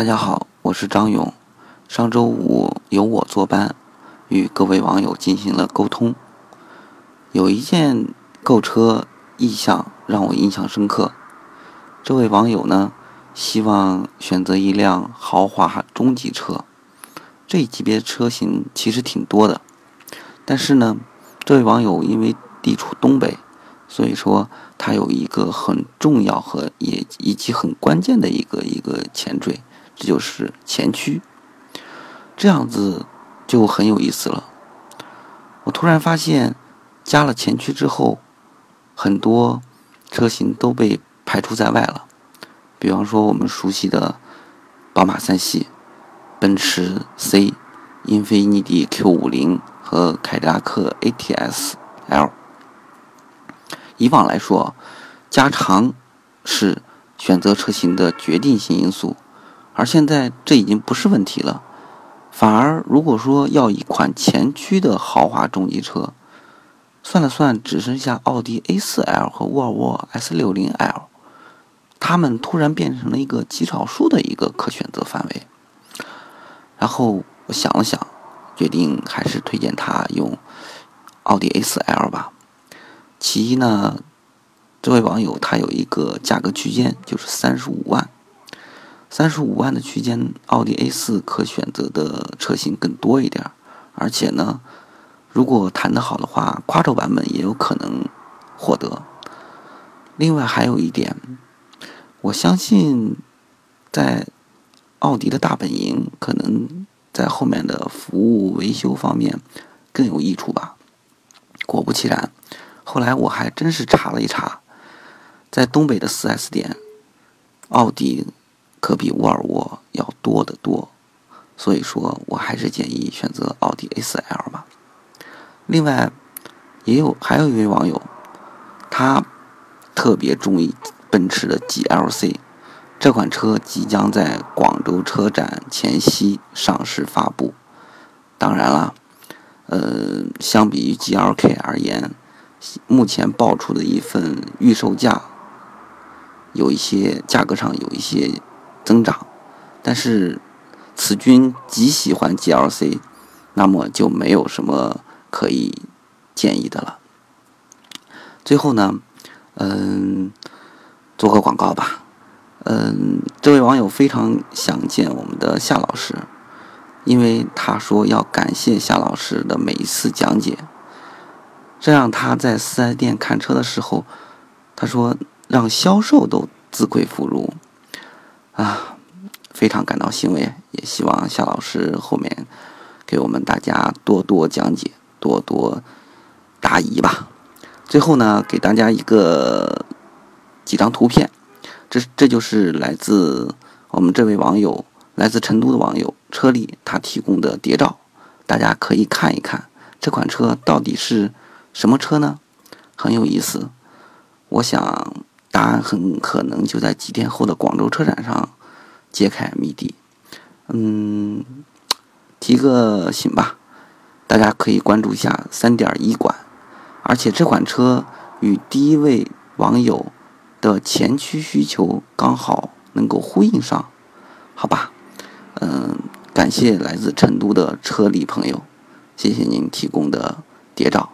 大家好，我是张勇。上周五由我坐班，与各位网友进行了沟通。有一件购车意向让我印象深刻。这位网友呢，希望选择一辆豪华中级车。这一级别车型其实挺多的，但是呢，这位网友因为地处东北，所以说他有一个很重要和也以及很关键的一个一个前缀。这就是前驱，这样子就很有意思了。我突然发现，加了前驱之后，很多车型都被排除在外了。比方说，我们熟悉的宝马三系、奔驰 C、英菲尼迪 Q 五零和凯迪拉克 ATS L。以往来说，加长是选择车型的决定性因素。而现在这已经不是问题了，反而如果说要一款前驱的豪华中级车，算了算，只剩下奥迪 A4L 和沃尔沃 S60L，它们突然变成了一个极少数的一个可选择范围。然后我想了想，决定还是推荐他用奥迪 A4L 吧。其一呢，这位网友他有一个价格区间，就是三十五万。三十五万的区间，奥迪 A 四可选择的车型更多一点，而且呢，如果谈得好的话，夸轴版本也有可能获得。另外还有一点，我相信在奥迪的大本营，可能在后面的服务维修方面更有益处吧。果不其然，后来我还真是查了一查，在东北的 4S 店，奥迪。可比沃尔沃要多得多，所以说我还是建议选择奥迪 A4L 吧。另外，也有还有一位网友，他特别中意奔驰的 GLC 这款车，即将在广州车展前夕上市发布。当然了，呃，相比于 GLK 而言，目前爆出的一份预售价，有一些价格上有一些。增长，但是此君极喜欢 GLC，那么就没有什么可以建议的了。最后呢，嗯，做个广告吧。嗯，这位网友非常想见我们的夏老师，因为他说要感谢夏老师的每一次讲解，这样他在四 S 店看车的时候，他说让销售都自愧不如。啊，非常感到欣慰，也希望夏老师后面给我们大家多多讲解，多多答疑吧。最后呢，给大家一个几张图片，这这就是来自我们这位网友，来自成都的网友车力他提供的谍照，大家可以看一看这款车到底是什么车呢？很有意思，我想。答案很可能就在几天后的广州车展上揭开谜底。嗯，提个醒吧，大家可以关注一下三点一馆，而且这款车与第一位网友的前驱需求刚好能够呼应上，好吧？嗯，感谢来自成都的车里朋友，谢谢您提供的谍照，